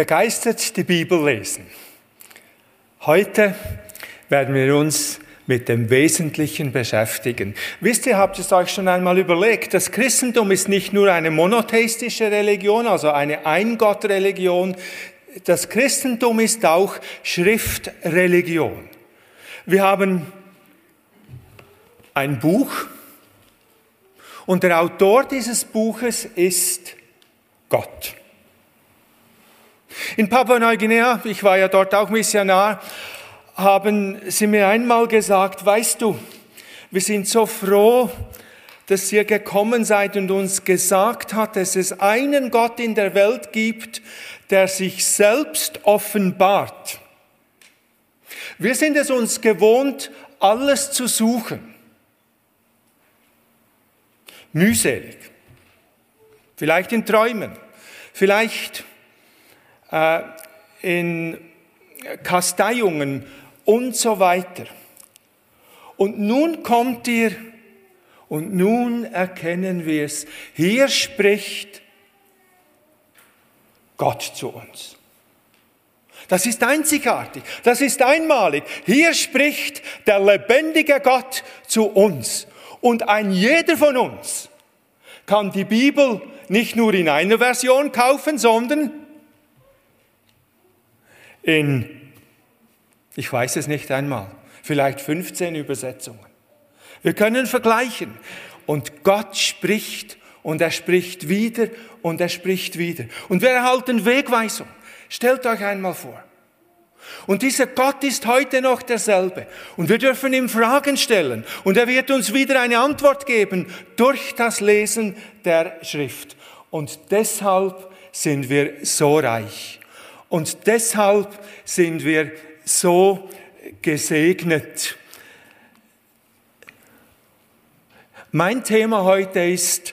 begeistert die Bibel lesen. Heute werden wir uns mit dem Wesentlichen beschäftigen. Wisst ihr, habt es euch schon einmal überlegt, das Christentum ist nicht nur eine monotheistische Religion, also eine Eingottreligion, das Christentum ist auch Schriftreligion. Wir haben ein Buch und der Autor dieses Buches ist Gott. In Papua-Neuguinea, ich war ja dort auch Missionar, haben sie mir einmal gesagt, weißt du, wir sind so froh, dass ihr gekommen seid und uns gesagt hat, dass es einen Gott in der Welt gibt, der sich selbst offenbart. Wir sind es uns gewohnt, alles zu suchen. Mühselig. Vielleicht in Träumen. Vielleicht in Kasteiungen und so weiter. Und nun kommt ihr und nun erkennen wir es. Hier spricht Gott zu uns. Das ist einzigartig, das ist einmalig. Hier spricht der lebendige Gott zu uns. Und ein jeder von uns kann die Bibel nicht nur in einer Version kaufen, sondern in, ich weiß es nicht einmal, vielleicht 15 Übersetzungen. Wir können vergleichen. Und Gott spricht und er spricht wieder und er spricht wieder. Und wir erhalten Wegweisung. Stellt euch einmal vor. Und dieser Gott ist heute noch derselbe. Und wir dürfen ihm Fragen stellen. Und er wird uns wieder eine Antwort geben durch das Lesen der Schrift. Und deshalb sind wir so reich. Und deshalb sind wir so gesegnet. Mein Thema heute ist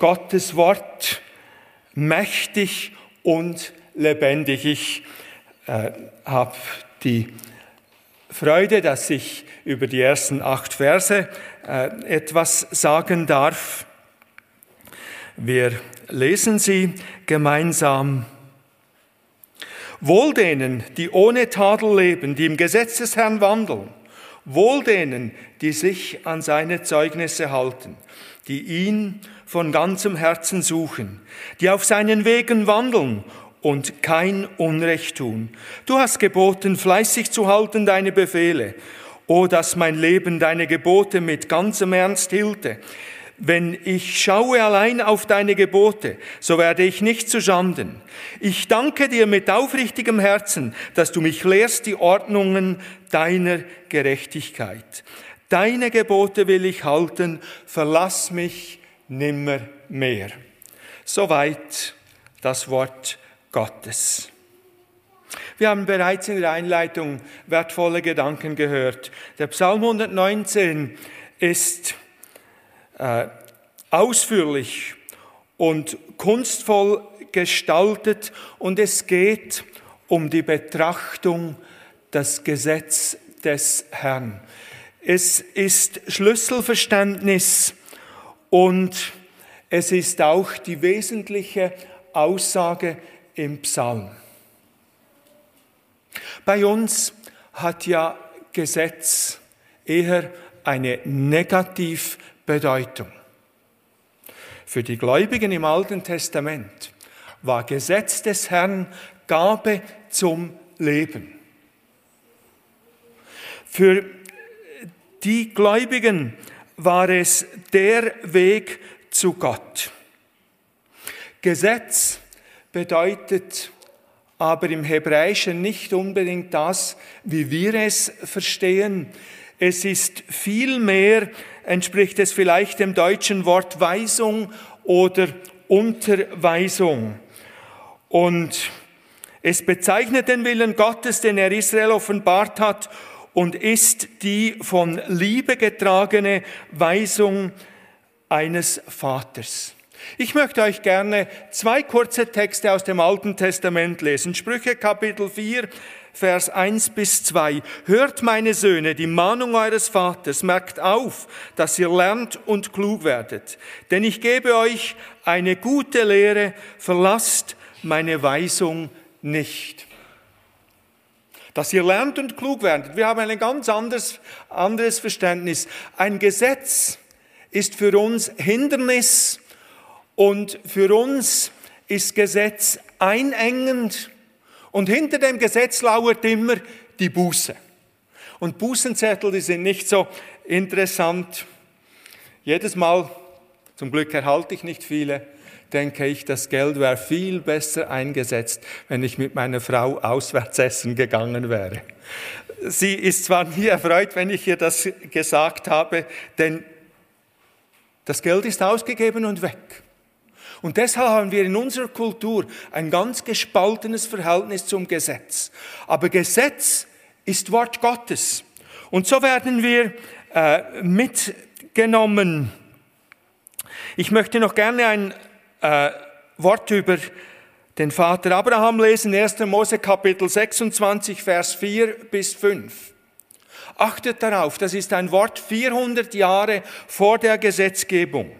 Gottes Wort mächtig und lebendig. Ich äh, habe die Freude, dass ich über die ersten acht Verse äh, etwas sagen darf. Wir lesen sie gemeinsam. Wohl denen, die ohne Tadel leben, die im Gesetz des Herrn wandeln. Wohl denen, die sich an seine Zeugnisse halten, die ihn von ganzem Herzen suchen, die auf seinen Wegen wandeln und kein Unrecht tun. Du hast geboten, fleißig zu halten deine Befehle. O, dass mein Leben deine Gebote mit ganzem Ernst hielte. Wenn ich schaue allein auf deine Gebote, so werde ich nicht zu Schanden. Ich danke dir mit aufrichtigem Herzen, dass du mich lehrst die Ordnungen deiner Gerechtigkeit. Deine Gebote will ich halten, verlass mich nimmer mehr. Soweit das Wort Gottes. Wir haben bereits in der Einleitung wertvolle Gedanken gehört. Der Psalm 119 ist äh, ausführlich und kunstvoll gestaltet und es geht um die Betrachtung des Gesetz des Herrn. Es ist Schlüsselverständnis und es ist auch die wesentliche Aussage im Psalm. Bei uns hat ja Gesetz eher eine Negativbedeutung. Für die Gläubigen im Alten Testament war Gesetz des Herrn Gabe zum Leben. Für die Gläubigen war es der Weg zu Gott. Gesetz bedeutet aber im Hebräischen nicht unbedingt das, wie wir es verstehen. Es ist vielmehr, entspricht es vielleicht dem deutschen Wort Weisung oder Unterweisung. Und es bezeichnet den Willen Gottes, den er Israel offenbart hat und ist die von Liebe getragene Weisung eines Vaters. Ich möchte euch gerne zwei kurze Texte aus dem Alten Testament lesen. Sprüche Kapitel 4, Vers 1 bis 2. Hört meine Söhne die Mahnung eures Vaters, merkt auf, dass ihr lernt und klug werdet. Denn ich gebe euch eine gute Lehre, verlasst meine Weisung nicht. Dass ihr lernt und klug werdet. Wir haben ein ganz anderes, anderes Verständnis. Ein Gesetz ist für uns Hindernis und für uns ist Gesetz einengend und hinter dem Gesetz lauert immer die Buße. Und Bußenzettel, die sind nicht so interessant. Jedes Mal, zum Glück erhalte ich nicht viele, denke ich, das Geld wäre viel besser eingesetzt, wenn ich mit meiner Frau auswärts essen gegangen wäre. Sie ist zwar nie erfreut, wenn ich ihr das gesagt habe, denn das Geld ist ausgegeben und weg. Und deshalb haben wir in unserer Kultur ein ganz gespaltenes Verhältnis zum Gesetz. Aber Gesetz ist Wort Gottes. Und so werden wir äh, mitgenommen. Ich möchte noch gerne ein äh, Wort über den Vater Abraham lesen, 1. Mose Kapitel 26, Vers 4 bis 5. Achtet darauf, das ist ein Wort 400 Jahre vor der Gesetzgebung.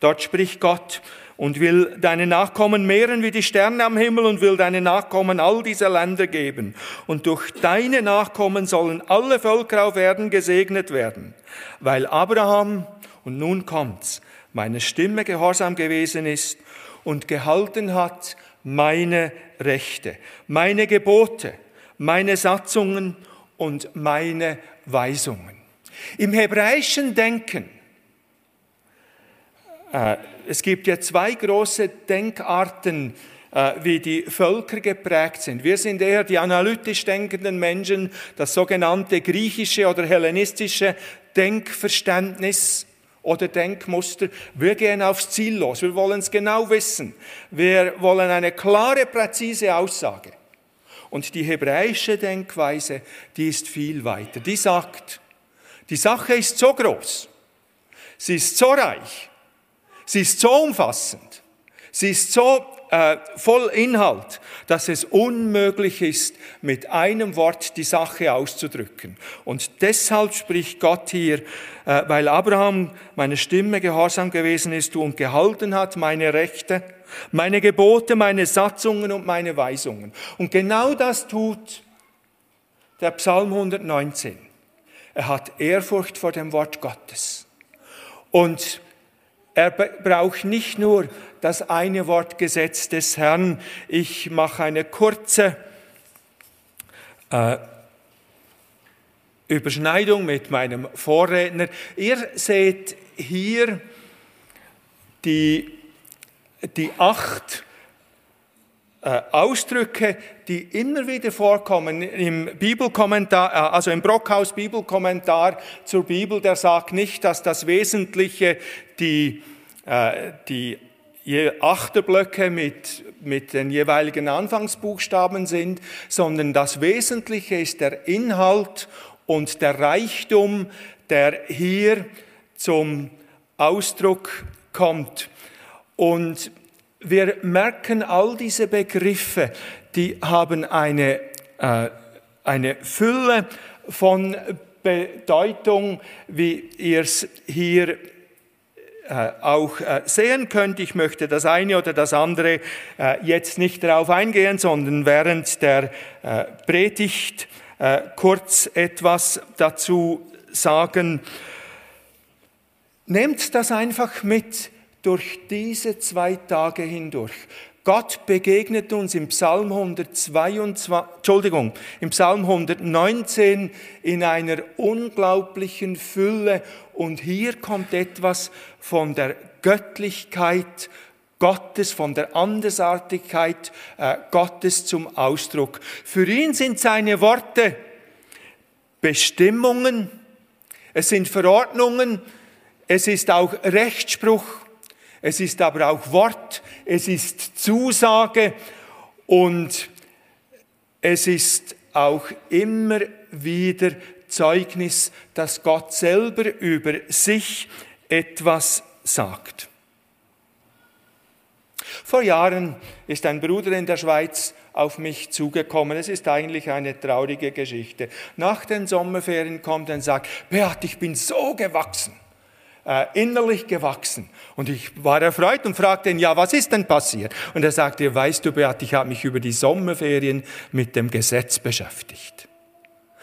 Dort spricht Gott und will deine Nachkommen mehren wie die Sterne am Himmel und will deine Nachkommen all diese Länder geben. Und durch deine Nachkommen sollen alle Völker auf Erden gesegnet werden, weil Abraham, und nun kommt's, meine Stimme gehorsam gewesen ist und gehalten hat meine Rechte, meine Gebote, meine Satzungen und meine Weisungen. Im hebräischen Denken es gibt ja zwei große Denkarten, äh, wie die Völker geprägt sind. Wir sind eher die analytisch denkenden Menschen, das sogenannte griechische oder hellenistische Denkverständnis oder Denkmuster. Wir gehen aufs Ziel los. Wir wollen es genau wissen. Wir wollen eine klare, präzise Aussage. Und die hebräische Denkweise, die ist viel weiter. Die sagt, die Sache ist so groß, sie ist so reich, Sie ist so umfassend, sie ist so äh, voll Inhalt, dass es unmöglich ist, mit einem Wort die Sache auszudrücken. Und deshalb spricht Gott hier, äh, weil Abraham meine Stimme gehorsam gewesen ist und gehalten hat, meine Rechte, meine Gebote, meine Satzungen und meine Weisungen. Und genau das tut der Psalm 119. Er hat Ehrfurcht vor dem Wort Gottes. Und er braucht nicht nur das eine Wort Gesetz des Herrn. Ich mache eine kurze äh, Überschneidung mit meinem Vorredner. Ihr seht hier die, die acht äh, Ausdrücke, die immer wieder vorkommen im Bibelkommentar, äh, also im Brockhaus Bibelkommentar zur Bibel, der sagt nicht, dass das Wesentliche die, äh, die Achterblöcke mit, mit den jeweiligen Anfangsbuchstaben sind, sondern das Wesentliche ist der Inhalt und der Reichtum, der hier zum Ausdruck kommt. Und wir merken, all diese Begriffe, die haben eine, äh, eine Fülle von Bedeutung, wie ihr es hier äh, auch äh, sehen könnt. Ich möchte das eine oder das andere äh, jetzt nicht darauf eingehen, sondern während der Predigt kurz etwas dazu sagen. Nehmt das einfach mit durch diese zwei Tage hindurch. Gott begegnet uns im Psalm 122, Entschuldigung, im Psalm 119 in einer unglaublichen Fülle und hier kommt etwas von der Göttlichkeit Gottes, von der Andersartigkeit äh, Gottes zum Ausdruck. Für ihn sind seine Worte Bestimmungen, es sind Verordnungen, es ist auch Rechtsspruch es ist aber auch Wort, es ist Zusage und es ist auch immer wieder Zeugnis, dass Gott selber über sich etwas sagt. Vor Jahren ist ein Bruder in der Schweiz auf mich zugekommen. Es ist eigentlich eine traurige Geschichte. Nach den Sommerferien kommt er und sagt, Beat, ich bin so gewachsen. Äh, innerlich gewachsen. Und ich war erfreut und fragte ihn, ja, was ist denn passiert? Und er sagte, weißt du, Beat, ich habe mich über die Sommerferien mit dem Gesetz beschäftigt.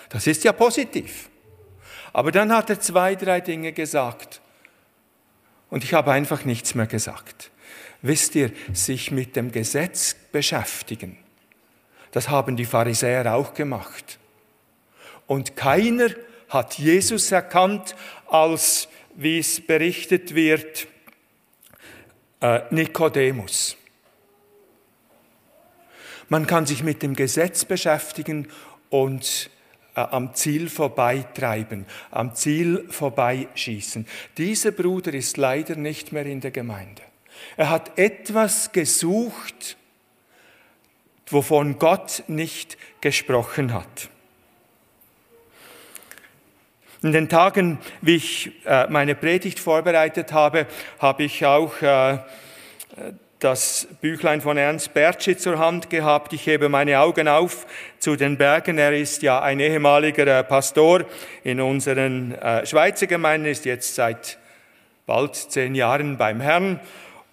Das ist ja positiv. Aber dann hat er zwei, drei Dinge gesagt. Und ich habe einfach nichts mehr gesagt. Wisst ihr, sich mit dem Gesetz beschäftigen, das haben die Pharisäer auch gemacht. Und keiner hat Jesus erkannt als, wie es berichtet wird, äh, Nikodemus. Man kann sich mit dem Gesetz beschäftigen und äh, am Ziel vorbeitreiben, am Ziel vorbeischießen. Dieser Bruder ist leider nicht mehr in der Gemeinde. Er hat etwas gesucht, wovon Gott nicht gesprochen hat. In den Tagen, wie ich äh, meine Predigt vorbereitet habe, habe ich auch äh, das Büchlein von Ernst Bertschi zur Hand gehabt. Ich hebe meine Augen auf zu den Bergen. Er ist ja ein ehemaliger äh, Pastor in unseren Schweizer Gemeinden, ist jetzt seit bald zehn Jahren beim Herrn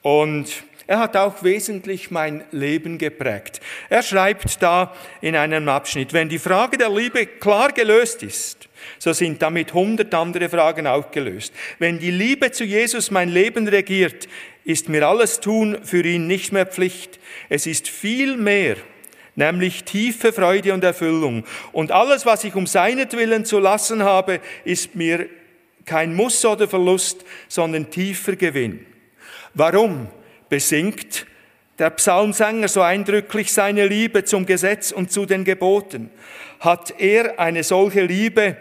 und er hat auch wesentlich mein Leben geprägt. Er schreibt da in einem Abschnitt, wenn die Frage der Liebe klar gelöst ist, so sind damit hundert andere Fragen auch gelöst. Wenn die Liebe zu Jesus mein Leben regiert, ist mir alles Tun für ihn nicht mehr Pflicht. Es ist viel mehr, nämlich tiefe Freude und Erfüllung. Und alles, was ich um seinetwillen zu lassen habe, ist mir kein Muss oder Verlust, sondern tiefer Gewinn. Warum besingt der Psalmsänger so eindrücklich seine Liebe zum Gesetz und zu den Geboten? Hat er eine solche Liebe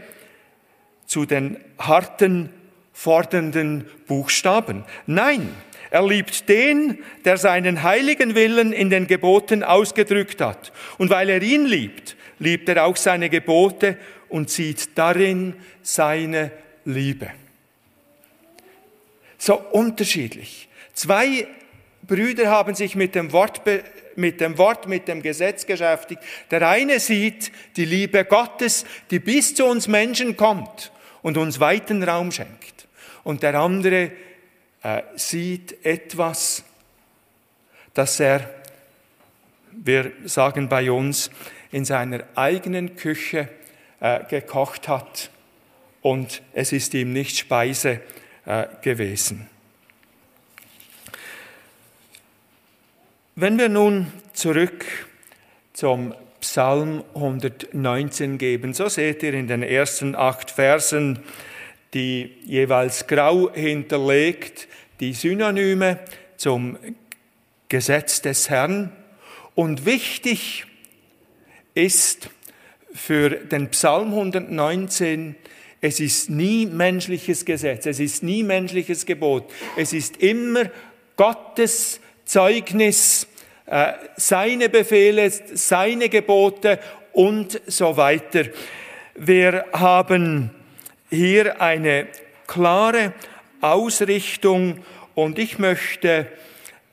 zu den harten, fordernden Buchstaben? Nein, er liebt den, der seinen heiligen Willen in den Geboten ausgedrückt hat. Und weil er ihn liebt, liebt er auch seine Gebote und sieht darin seine Liebe. So unterschiedlich. Zwei Brüder haben sich mit dem Wort, mit dem Wort, mit dem Gesetz beschäftigt. Der eine sieht die Liebe Gottes, die bis zu uns Menschen kommt und uns weiten Raum schenkt. Und der andere äh, sieht etwas, das er, wir sagen bei uns, in seiner eigenen Küche äh, gekocht hat und es ist ihm nicht Speise äh, gewesen. Wenn wir nun zurück zum Psalm 119 geben, so seht ihr in den ersten acht Versen, die jeweils grau hinterlegt, die Synonyme zum Gesetz des Herrn. Und wichtig ist für den Psalm 119, es ist nie menschliches Gesetz, es ist nie menschliches Gebot, es ist immer Gottes Zeugnis, äh, seine Befehle, seine Gebote und so weiter. Wir haben hier eine klare Ausrichtung und ich möchte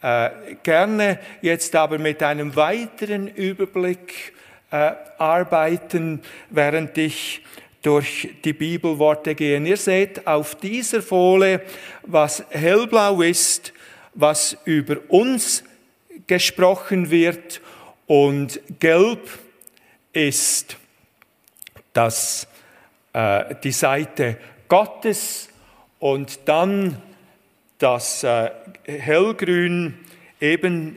äh, gerne jetzt aber mit einem weiteren Überblick äh, arbeiten, während ich durch die Bibelworte gehe. Ihr seht auf dieser Folie, was hellblau ist, was über uns gesprochen wird und gelb ist das, äh, die Seite Gottes und dann das äh, hellgrün eben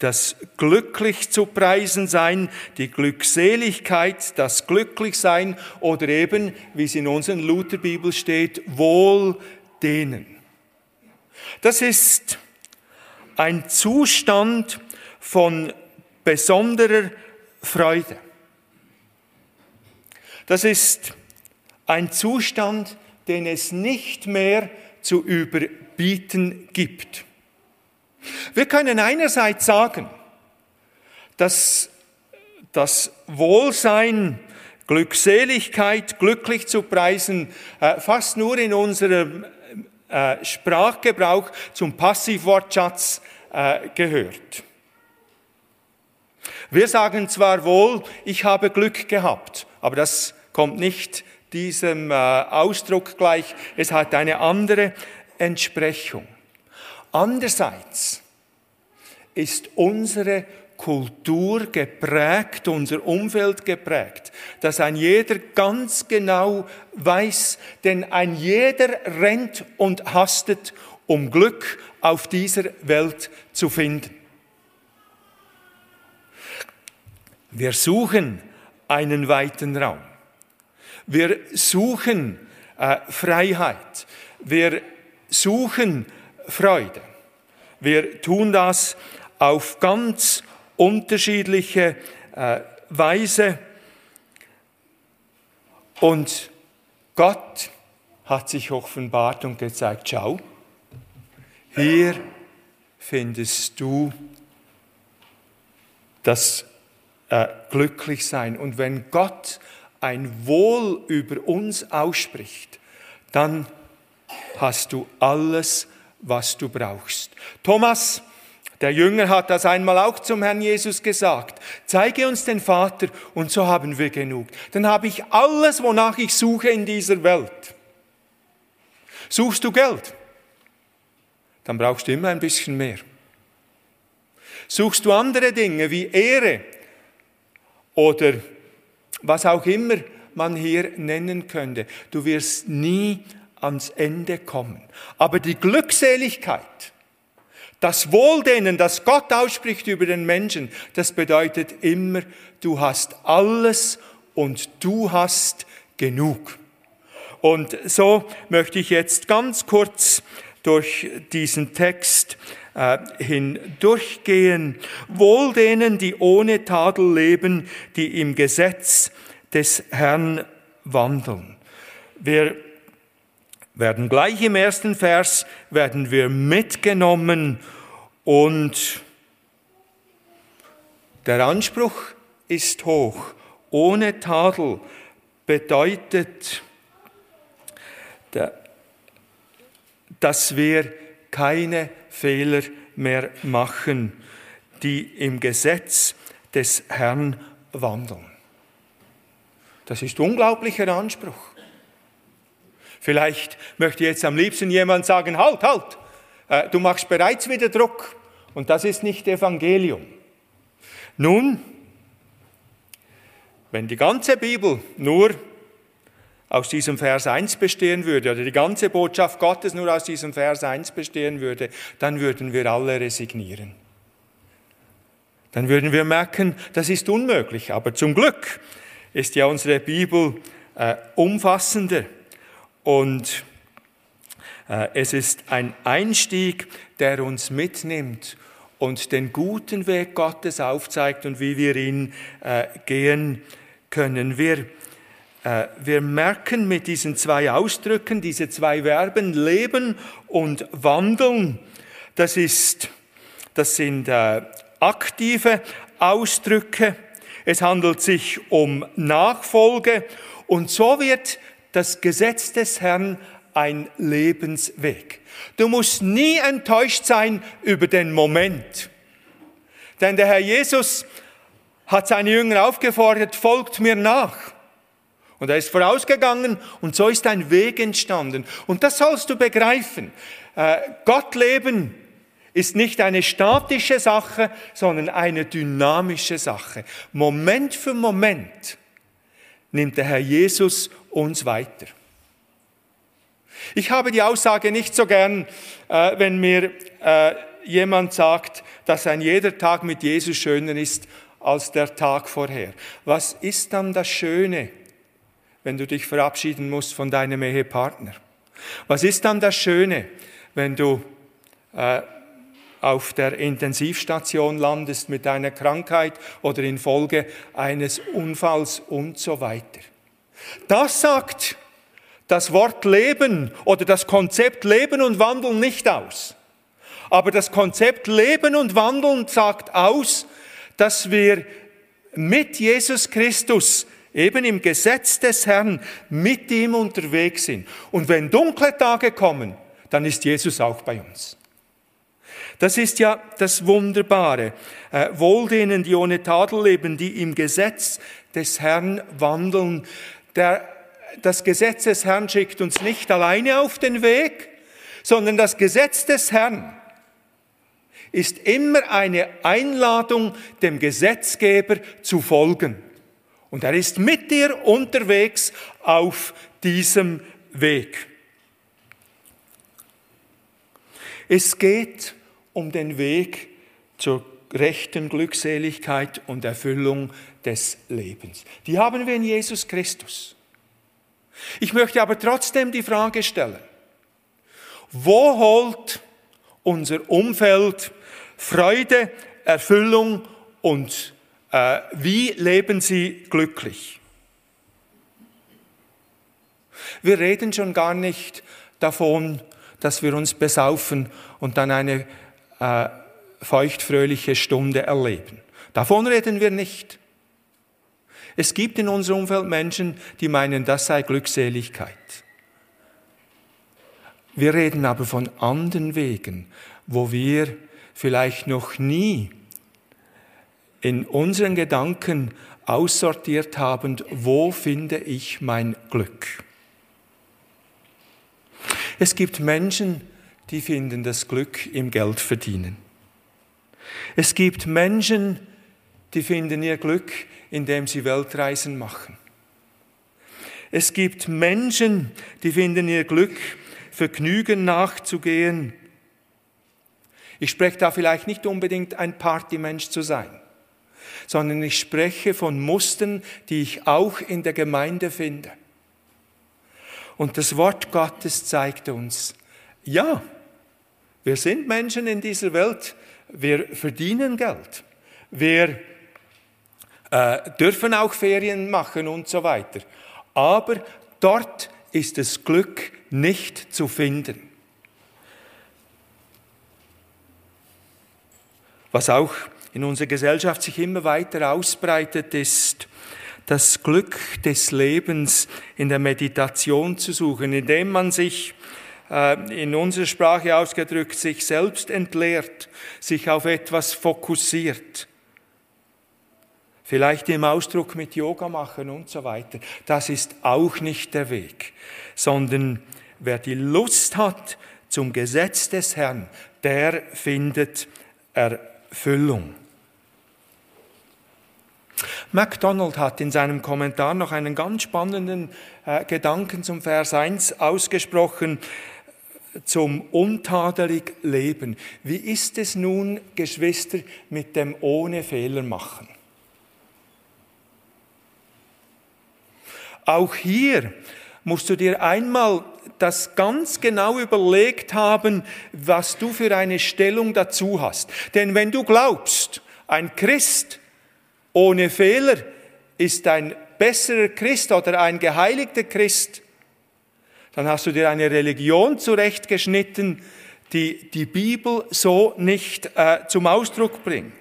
das glücklich zu preisen sein, die Glückseligkeit, das Glücklichsein oder eben, wie es in unseren Lutherbibel steht, wohl denen. Das ist ein Zustand von besonderer Freude. Das ist ein Zustand, den es nicht mehr zu überbieten gibt. Wir können einerseits sagen, dass das Wohlsein, Glückseligkeit, glücklich zu preisen, äh, fast nur in unserem äh, Sprachgebrauch zum Passivwortschatz äh, gehört. Wir sagen zwar wohl, ich habe Glück gehabt, aber das kommt nicht diesem äh, Ausdruck gleich, es hat eine andere Entsprechung. Andererseits ist unsere Kultur geprägt, unser Umfeld geprägt, dass ein jeder ganz genau weiß, denn ein jeder rennt und hastet, um Glück auf dieser Welt zu finden. Wir suchen einen weiten Raum. Wir suchen äh, Freiheit. Wir suchen Freude. Wir tun das auf ganz unterschiedliche äh, Weise. Und Gott hat sich offenbart und gezeigt, schau, hier findest du das äh, glücklich sein. Und wenn Gott ein Wohl über uns ausspricht, dann hast du alles, was du brauchst. Thomas, der Jünger hat das einmal auch zum Herrn Jesus gesagt. Zeige uns den Vater und so haben wir genug. Dann habe ich alles, wonach ich suche in dieser Welt. Suchst du Geld? Dann brauchst du immer ein bisschen mehr. Suchst du andere Dinge wie Ehre? oder was auch immer man hier nennen könnte. Du wirst nie ans Ende kommen. Aber die Glückseligkeit, das Wohldehnen, das Gott ausspricht über den Menschen, das bedeutet immer, du hast alles und du hast genug. Und so möchte ich jetzt ganz kurz durch diesen Text äh, hindurchgehen. Wohl denen, die ohne Tadel leben, die im Gesetz des Herrn wandeln. Wir werden gleich im ersten Vers, werden wir mitgenommen und der Anspruch ist hoch. Ohne Tadel bedeutet, dass wir keine Fehler mehr machen, die im Gesetz des Herrn wandeln. Das ist unglaublicher Anspruch. Vielleicht möchte jetzt am liebsten jemand sagen, halt, halt, äh, du machst bereits wieder Druck und das ist nicht Evangelium. Nun, wenn die ganze Bibel nur aus diesem Vers 1 bestehen würde, oder die ganze Botschaft Gottes nur aus diesem Vers 1 bestehen würde, dann würden wir alle resignieren. Dann würden wir merken, das ist unmöglich. Aber zum Glück ist ja unsere Bibel äh, umfassender und äh, es ist ein Einstieg, der uns mitnimmt und den guten Weg Gottes aufzeigt und wie wir ihn äh, gehen können. Wir äh, wir merken mit diesen zwei Ausdrücken, diese zwei Verben, leben und wandeln, das, ist, das sind aktive Ausdrücke. Es handelt sich um Nachfolge und so wird das Gesetz des Herrn ein Lebensweg. Du musst nie enttäuscht sein über den Moment. Denn der Herr Jesus hat seine Jünger aufgefordert, folgt mir nach. Und er ist vorausgegangen und so ist ein Weg entstanden. Und das sollst du begreifen. Äh, Gott leben ist nicht eine statische Sache, sondern eine dynamische Sache. Moment für Moment nimmt der Herr Jesus uns weiter. Ich habe die Aussage nicht so gern, äh, wenn mir äh, jemand sagt, dass ein jeder Tag mit Jesus schöner ist als der Tag vorher. Was ist dann das Schöne? wenn du dich verabschieden musst von deinem Ehepartner? Was ist dann das Schöne, wenn du äh, auf der Intensivstation landest mit einer Krankheit oder infolge eines Unfalls und so weiter? Das sagt das Wort Leben oder das Konzept Leben und Wandeln nicht aus. Aber das Konzept Leben und Wandeln sagt aus, dass wir mit Jesus Christus eben im Gesetz des Herrn mit ihm unterwegs sind. Und wenn dunkle Tage kommen, dann ist Jesus auch bei uns. Das ist ja das Wunderbare. Äh, wohl denen, die ohne Tadel leben, die im Gesetz des Herrn wandeln. Der das Gesetz des Herrn schickt uns nicht alleine auf den Weg, sondern das Gesetz des Herrn ist immer eine Einladung, dem Gesetzgeber zu folgen. Und er ist mit dir unterwegs auf diesem Weg. Es geht um den Weg zur rechten Glückseligkeit und Erfüllung des Lebens. Die haben wir in Jesus Christus. Ich möchte aber trotzdem die Frage stellen, wo holt unser Umfeld Freude, Erfüllung und äh, wie leben sie glücklich? Wir reden schon gar nicht davon, dass wir uns besaufen und dann eine äh, feuchtfröhliche Stunde erleben. Davon reden wir nicht. Es gibt in unserem Umfeld Menschen, die meinen, das sei Glückseligkeit. Wir reden aber von anderen Wegen, wo wir vielleicht noch nie in unseren Gedanken aussortiert haben, wo finde ich mein Glück. Es gibt Menschen, die finden das Glück im Geld verdienen. Es gibt Menschen, die finden ihr Glück, indem sie Weltreisen machen. Es gibt Menschen, die finden ihr Glück, Vergnügen nachzugehen. Ich spreche da vielleicht nicht unbedingt ein Partymensch zu sein, sondern ich spreche von Mustern, die ich auch in der Gemeinde finde. Und das Wort Gottes zeigt uns, ja, wir sind Menschen in dieser Welt, wir verdienen Geld, wir äh, dürfen auch Ferien machen und so weiter. Aber dort ist das Glück nicht zu finden. Was auch in unserer Gesellschaft sich immer weiter ausbreitet, ist das Glück des Lebens in der Meditation zu suchen, indem man sich in unserer Sprache ausgedrückt, sich selbst entleert, sich auf etwas fokussiert. Vielleicht im Ausdruck mit Yoga machen und so weiter. Das ist auch nicht der Weg, sondern wer die Lust hat zum Gesetz des Herrn, der findet Erfüllung. MacDonald hat in seinem Kommentar noch einen ganz spannenden äh, Gedanken zum Vers 1 ausgesprochen zum untadelig Leben. Wie ist es nun, Geschwister, mit dem ohne Fehler machen? Auch hier musst du dir einmal das ganz genau überlegt haben, was du für eine Stellung dazu hast. Denn wenn du glaubst, ein Christ ohne Fehler ist ein besserer Christ oder ein geheiligter Christ, dann hast du dir eine Religion zurechtgeschnitten, die die Bibel so nicht äh, zum Ausdruck bringt.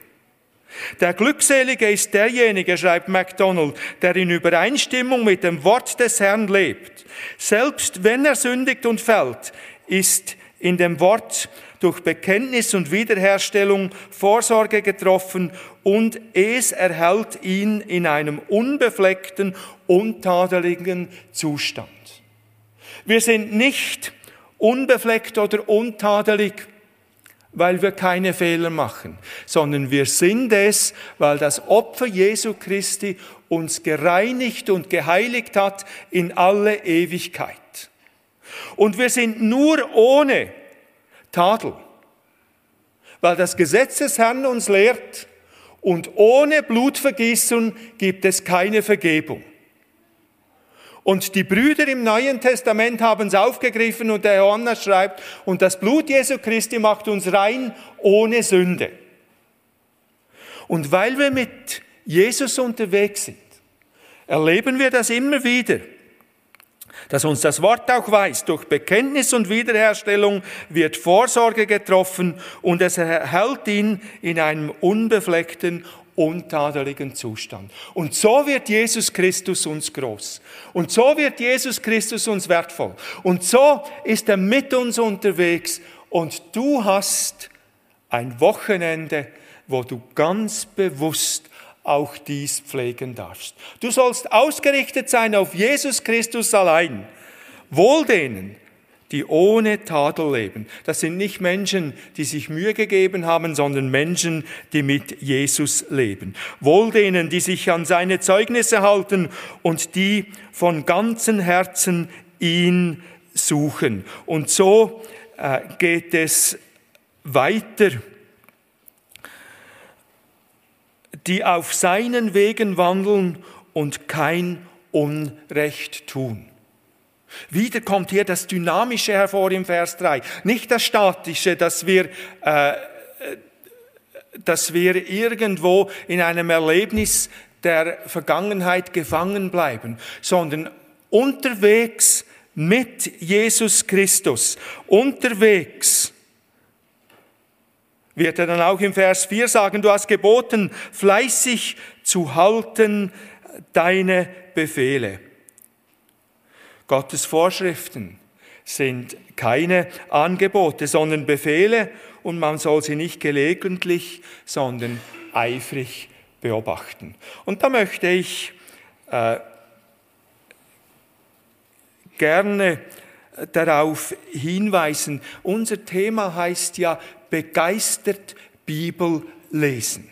Der Glückselige ist derjenige, schreibt MacDonald, der in Übereinstimmung mit dem Wort des Herrn lebt. Selbst wenn er sündigt und fällt, ist in dem Wort durch Bekenntnis und Wiederherstellung Vorsorge getroffen und es erhält ihn in einem unbefleckten, untadeligen Zustand. Wir sind nicht unbefleckt oder untadelig, weil wir keine Fehler machen, sondern wir sind es, weil das Opfer Jesu Christi uns gereinigt und geheiligt hat in alle Ewigkeit. Und wir sind nur ohne Tadel. Weil das Gesetz des Herrn uns lehrt, und ohne Blutvergießung gibt es keine Vergebung. Und die Brüder im Neuen Testament haben es aufgegriffen und der Johannes schreibt, und das Blut Jesu Christi macht uns rein ohne Sünde. Und weil wir mit Jesus unterwegs sind, erleben wir das immer wieder dass uns das Wort auch weiß, durch Bekenntnis und Wiederherstellung wird Vorsorge getroffen und es erhält ihn in einem unbefleckten, untadeligen Zustand. Und so wird Jesus Christus uns groß. Und so wird Jesus Christus uns wertvoll. Und so ist er mit uns unterwegs. Und du hast ein Wochenende, wo du ganz bewusst auch dies pflegen darfst. Du sollst ausgerichtet sein auf Jesus Christus allein. Wohl denen, die ohne Tadel leben. Das sind nicht Menschen, die sich Mühe gegeben haben, sondern Menschen, die mit Jesus leben. Wohl denen, die sich an seine Zeugnisse halten und die von ganzem Herzen ihn suchen. Und so äh, geht es weiter. Die auf seinen Wegen wandeln und kein Unrecht tun. Wieder kommt hier das Dynamische hervor im Vers 3, nicht das Statische, dass wir, äh, dass wir irgendwo in einem Erlebnis der Vergangenheit gefangen bleiben, sondern unterwegs mit Jesus Christus, unterwegs wird er dann auch im Vers 4 sagen, du hast geboten, fleißig zu halten deine Befehle. Gottes Vorschriften sind keine Angebote, sondern Befehle und man soll sie nicht gelegentlich, sondern eifrig beobachten. Und da möchte ich äh, gerne darauf hinweisen, unser Thema heißt ja begeistert Bibel lesen.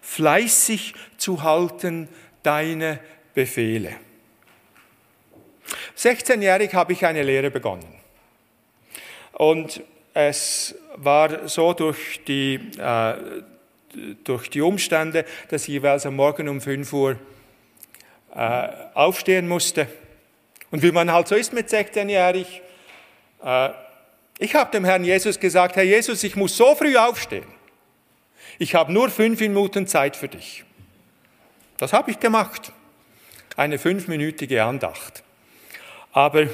Fleißig zu halten deine Befehle. 16-jährig habe ich eine Lehre begonnen. Und es war so durch die, äh, durch die Umstände, dass ich jeweils am Morgen um 5 Uhr äh, aufstehen musste. Und wie man halt so ist mit 16-jährig, äh, ich habe dem Herrn Jesus gesagt, Herr Jesus, ich muss so früh aufstehen. Ich habe nur fünf Minuten Zeit für dich. Das habe ich gemacht. Eine fünfminütige Andacht. Aber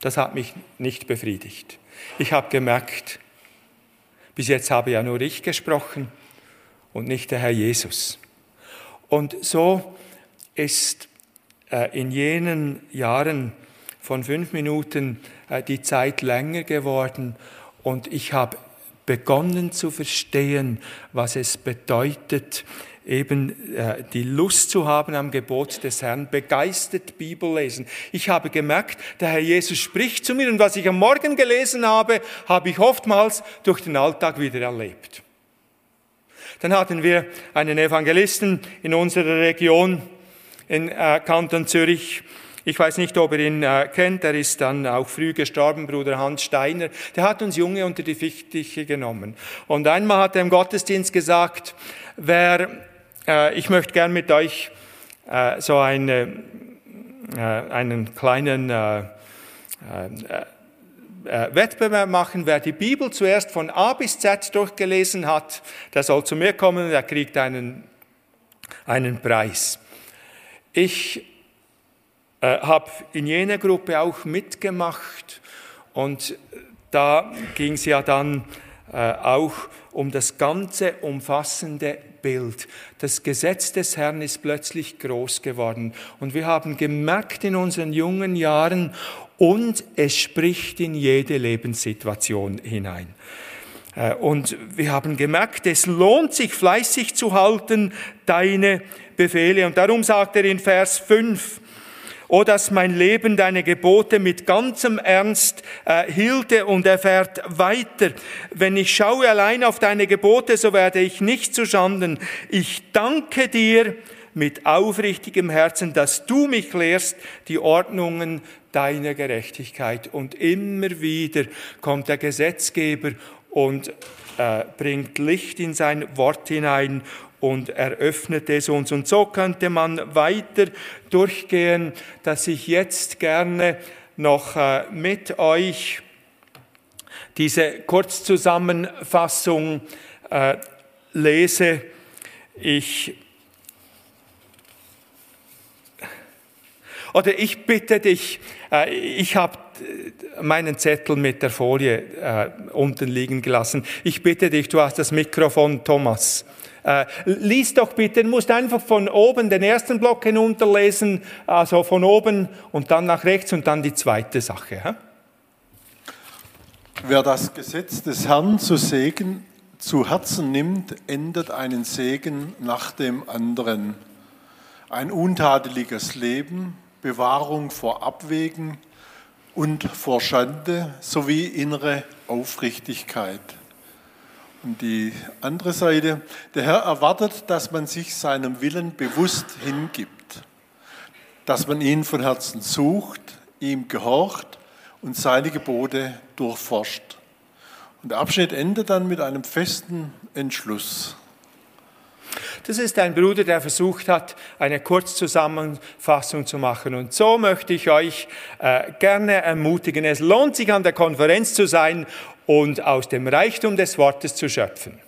das hat mich nicht befriedigt. Ich habe gemerkt, bis jetzt habe ja nur ich gesprochen und nicht der Herr Jesus. Und so ist äh, in jenen Jahren von fünf Minuten äh, die Zeit länger geworden und ich habe begonnen zu verstehen, was es bedeutet, eben äh, die Lust zu haben am Gebot des Herrn, begeistert Bibel lesen. Ich habe gemerkt, der Herr Jesus spricht zu mir und was ich am Morgen gelesen habe, habe ich oftmals durch den Alltag wieder erlebt. Dann hatten wir einen Evangelisten in unserer Region, in äh, Kanton Zürich, ich weiß nicht, ob ihr ihn äh, kennt, er ist dann auch früh gestorben, Bruder Hans Steiner. Der hat uns Junge unter die Fichtiche genommen. Und einmal hat er im Gottesdienst gesagt, wer ich möchte gern mit euch äh, so eine, äh, einen kleinen Wettbewerb machen. Wer die Bibel zuerst von A bis Z durchgelesen hat, der soll zu mir kommen und er kriegt einen, einen Preis. Ich äh, habe in jener Gruppe auch mitgemacht und da ging es ja dann äh, auch um das ganze umfassende Bild. Das Gesetz des Herrn ist plötzlich groß geworden. Und wir haben gemerkt in unseren jungen Jahren, und es spricht in jede Lebenssituation hinein. Äh, und wir haben gemerkt, es lohnt sich fleißig zu halten, deine Befehle. Und darum sagt er in Vers 5, O dass mein Leben deine Gebote mit ganzem Ernst äh, hielte und erfährt weiter. Wenn ich schaue allein auf deine Gebote, so werde ich nicht zu Schanden. Ich danke dir mit aufrichtigem Herzen, dass du mich lehrst, die Ordnungen deiner Gerechtigkeit. Und immer wieder kommt der Gesetzgeber und äh, bringt Licht in sein Wort hinein und eröffnet es uns. Und so könnte man weiter durchgehen, dass ich jetzt gerne noch äh, mit euch diese Kurzzusammenfassung äh, lese. Ich oder ich bitte dich, äh, ich habe meinen Zettel mit der Folie unten liegen gelassen. Ich bitte dich, du hast das Mikrofon, Thomas. Äh, lies doch bitte, du musst einfach von oben den ersten Block hinunterlesen, also von oben und dann nach rechts und dann die zweite Sache. Hä? Wer das Gesetz des Herrn zu, Segen, zu Herzen nimmt, endet einen Segen nach dem anderen. Ein untadeliges Leben, Bewahrung vor Abwägen und vor Schande sowie innere Aufrichtigkeit. Und die andere Seite, der Herr erwartet, dass man sich seinem Willen bewusst hingibt, dass man ihn von Herzen sucht, ihm gehorcht und seine Gebote durchforscht. Und der Abschnitt endet dann mit einem festen Entschluss. Das ist ein Bruder, der versucht hat, eine Kurzzusammenfassung zu machen. Und so möchte ich euch äh, gerne ermutigen. Es lohnt sich, an der Konferenz zu sein und aus dem Reichtum des Wortes zu schöpfen.